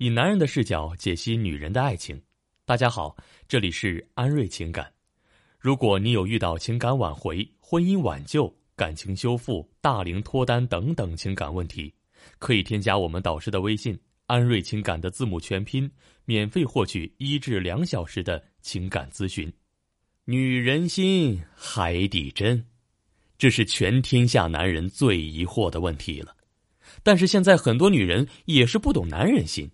以男人的视角解析女人的爱情。大家好，这里是安瑞情感。如果你有遇到情感挽回、婚姻挽救、感情修复、大龄脱单等等情感问题，可以添加我们导师的微信“安瑞情感”的字母全拼，免费获取一至两小时的情感咨询。女人心，海底针，这是全天下男人最疑惑的问题了。但是现在很多女人也是不懂男人心，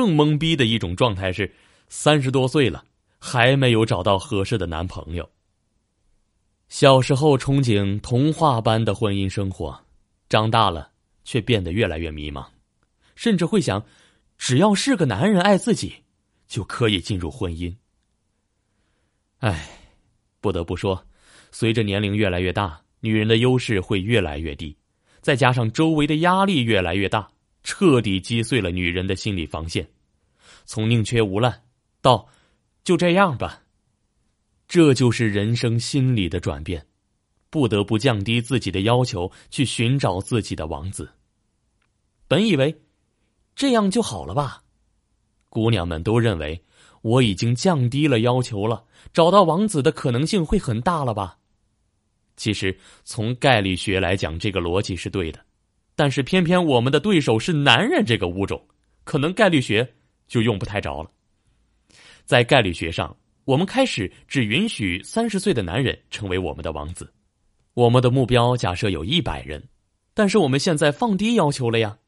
更懵逼的一种状态是，三十多岁了还没有找到合适的男朋友。小时候憧憬童话般的婚姻生活，长大了却变得越来越迷茫，甚至会想，只要是个男人爱自己，就可以进入婚姻。唉，不得不说，随着年龄越来越大，女人的优势会越来越低。再加上周围的压力越来越大，彻底击碎了女人的心理防线，从宁缺毋滥到就这样吧。这就是人生心理的转变，不得不降低自己的要求，去寻找自己的王子。本以为这样就好了吧，姑娘们都认为我已经降低了要求了，找到王子的可能性会很大了吧。其实，从概率学来讲，这个逻辑是对的，但是偏偏我们的对手是男人这个物种，可能概率学就用不太着了。在概率学上，我们开始只允许三十岁的男人成为我们的王子。我们的目标假设有一百人，但是我们现在放低要求了呀，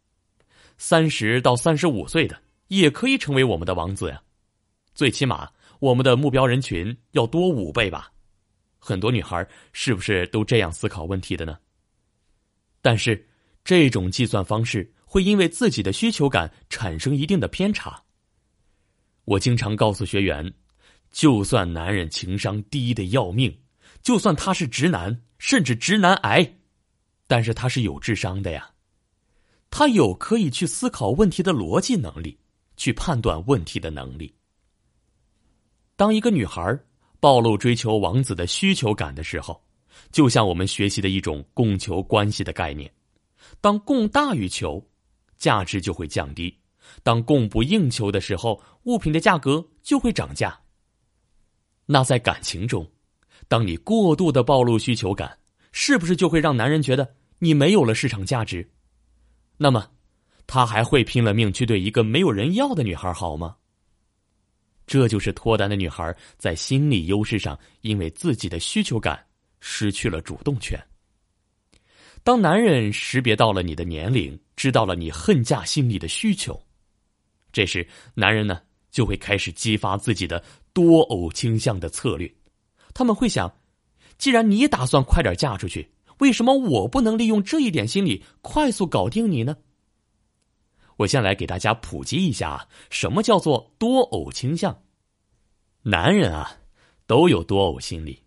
三十到三十五岁的也可以成为我们的王子呀。最起码，我们的目标人群要多五倍吧。很多女孩是不是都这样思考问题的呢？但是，这种计算方式会因为自己的需求感产生一定的偏差。我经常告诉学员，就算男人情商低的要命，就算他是直男，甚至直男癌，但是他是有智商的呀，他有可以去思考问题的逻辑能力，去判断问题的能力。当一个女孩暴露追求王子的需求感的时候，就像我们学习的一种供求关系的概念。当供大于求，价值就会降低；当供不应求的时候，物品的价格就会涨价。那在感情中，当你过度的暴露需求感，是不是就会让男人觉得你没有了市场价值？那么，他还会拼了命去对一个没有人要的女孩好吗？这就是脱单的女孩在心理优势上，因为自己的需求感失去了主动权。当男人识别到了你的年龄，知道了你恨嫁心理的需求，这时男人呢就会开始激发自己的多偶倾向的策略。他们会想：既然你打算快点嫁出去，为什么我不能利用这一点心理快速搞定你呢？我先来给大家普及一下，什么叫做多偶倾向。男人啊，都有多偶心理，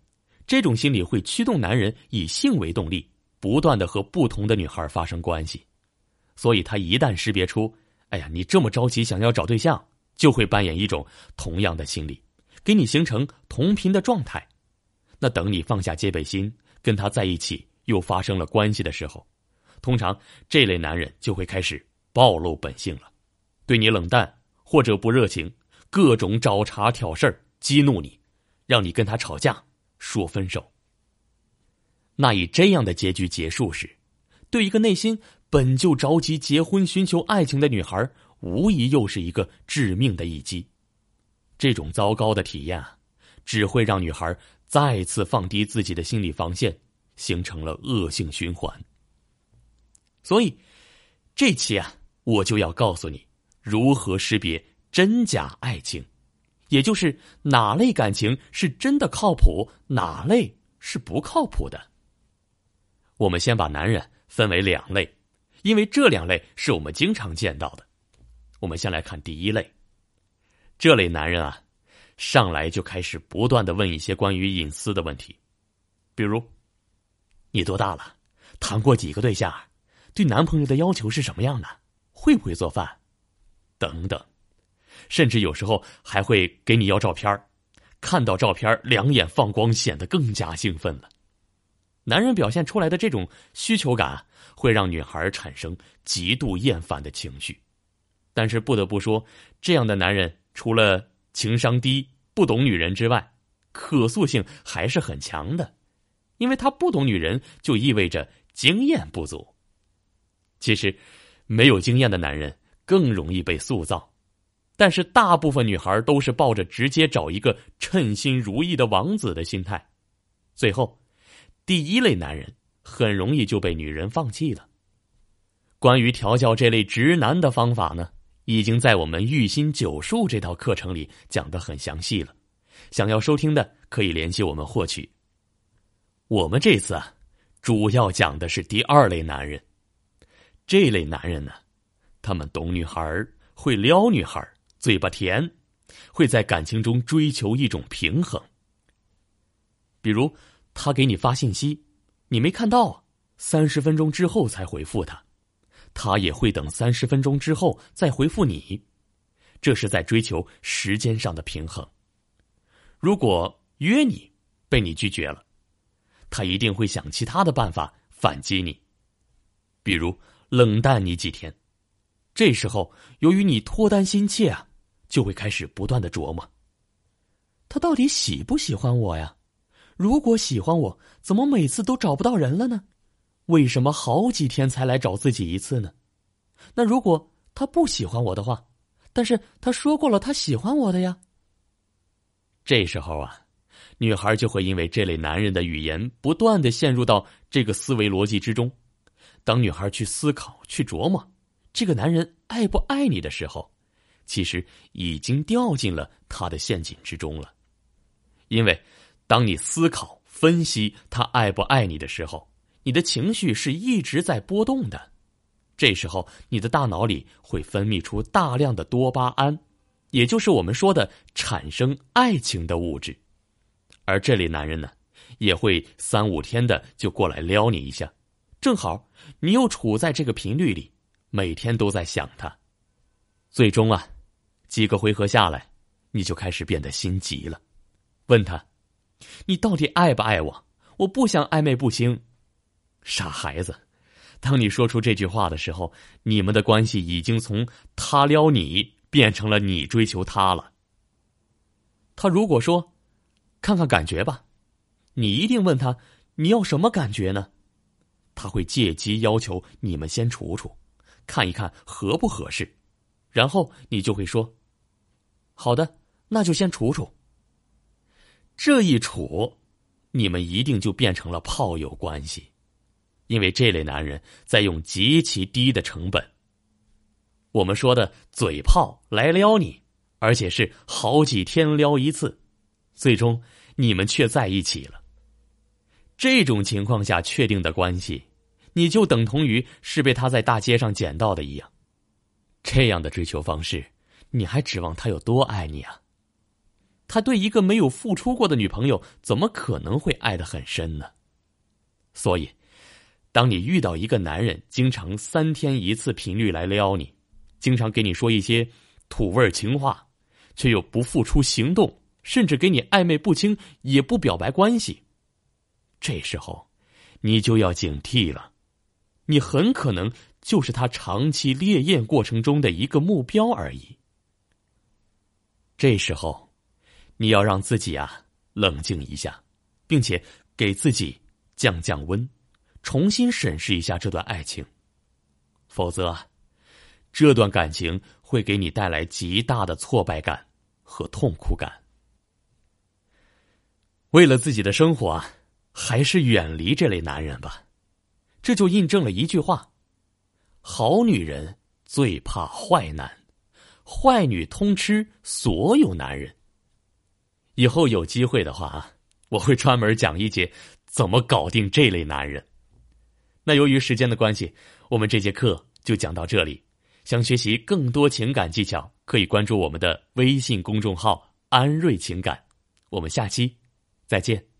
这种心理会驱动男人以性为动力，不断的和不同的女孩发生关系。所以他一旦识别出，哎呀，你这么着急想要找对象，就会扮演一种同样的心理，给你形成同频的状态。那等你放下戒备心，跟他在一起，又发生了关系的时候，通常这类男人就会开始。暴露本性了，对你冷淡或者不热情，各种找茬挑事儿，激怒你，让你跟他吵架，说分手。那以这样的结局结束时，对一个内心本就着急结婚、寻求爱情的女孩，无疑又是一个致命的一击。这种糟糕的体验啊，只会让女孩再次放低自己的心理防线，形成了恶性循环。所以，这期啊。我就要告诉你如何识别真假爱情，也就是哪类感情是真的靠谱，哪类是不靠谱的。我们先把男人分为两类，因为这两类是我们经常见到的。我们先来看第一类，这类男人啊，上来就开始不断的问一些关于隐私的问题，比如：你多大了？谈过几个对象？对男朋友的要求是什么样的？会不会做饭，等等，甚至有时候还会给你要照片看到照片两眼放光，显得更加兴奋了。男人表现出来的这种需求感，会让女孩产生极度厌烦的情绪。但是不得不说，这样的男人除了情商低、不懂女人之外，可塑性还是很强的，因为他不懂女人，就意味着经验不足。其实，没有经验的男人更容易被塑造，但是大部分女孩都是抱着直接找一个称心如意的王子的心态，最后，第一类男人很容易就被女人放弃了。关于调教这类直男的方法呢？已经在我们育心九术这套课程里讲的很详细了，想要收听的可以联系我们获取。我们这次啊，主要讲的是第二类男人。这类男人呢，他们懂女孩会撩女孩嘴巴甜，会在感情中追求一种平衡。比如，他给你发信息，你没看到啊，三十分钟之后才回复他。他也会等三十分钟之后再回复你，这是在追求时间上的平衡。如果约你被你拒绝了，他一定会想其他的办法反击你，比如冷淡你几天。这时候，由于你脱单心切啊，就会开始不断的琢磨：他到底喜不喜欢我呀？如果喜欢我，怎么每次都找不到人了呢？为什么好几天才来找自己一次呢？那如果他不喜欢我的话，但是他说过了他喜欢我的呀。这时候啊，女孩就会因为这类男人的语言，不断的陷入到这个思维逻辑之中。当女孩去思考、去琢磨这个男人爱不爱你的时候，其实已经掉进了他的陷阱之中了。因为当你思考、分析他爱不爱你的时候，你的情绪是一直在波动的，这时候你的大脑里会分泌出大量的多巴胺，也就是我们说的产生爱情的物质。而这类男人呢，也会三五天的就过来撩你一下，正好你又处在这个频率里，每天都在想他，最终啊，几个回合下来，你就开始变得心急了，问他：“你到底爱不爱我？我不想暧昧不清。”傻孩子，当你说出这句话的时候，你们的关系已经从他撩你变成了你追求他了。他如果说：“看看感觉吧”，你一定问他：“你要什么感觉呢？”他会借机要求你们先处处，看一看合不合适，然后你就会说：“好的，那就先处处。”这一处，你们一定就变成了炮友关系。因为这类男人在用极其低的成本，我们说的嘴炮来撩你，而且是好几天撩一次，最终你们却在一起了。这种情况下确定的关系，你就等同于是被他在大街上捡到的一样。这样的追求方式，你还指望他有多爱你啊？他对一个没有付出过的女朋友，怎么可能会爱得很深呢？所以。当你遇到一个男人经常三天一次频率来撩你，经常给你说一些土味情话，却又不付出行动，甚至给你暧昧不清，也不表白关系，这时候你就要警惕了，你很可能就是他长期烈焰过程中的一个目标而已。这时候，你要让自己啊冷静一下，并且给自己降降温。重新审视一下这段爱情，否则，这段感情会给你带来极大的挫败感和痛苦感。为了自己的生活，还是远离这类男人吧。这就印证了一句话：好女人最怕坏男，坏女通吃所有男人。以后有机会的话啊，我会专门讲一节怎么搞定这类男人。那由于时间的关系，我们这节课就讲到这里。想学习更多情感技巧，可以关注我们的微信公众号“安瑞情感”。我们下期再见。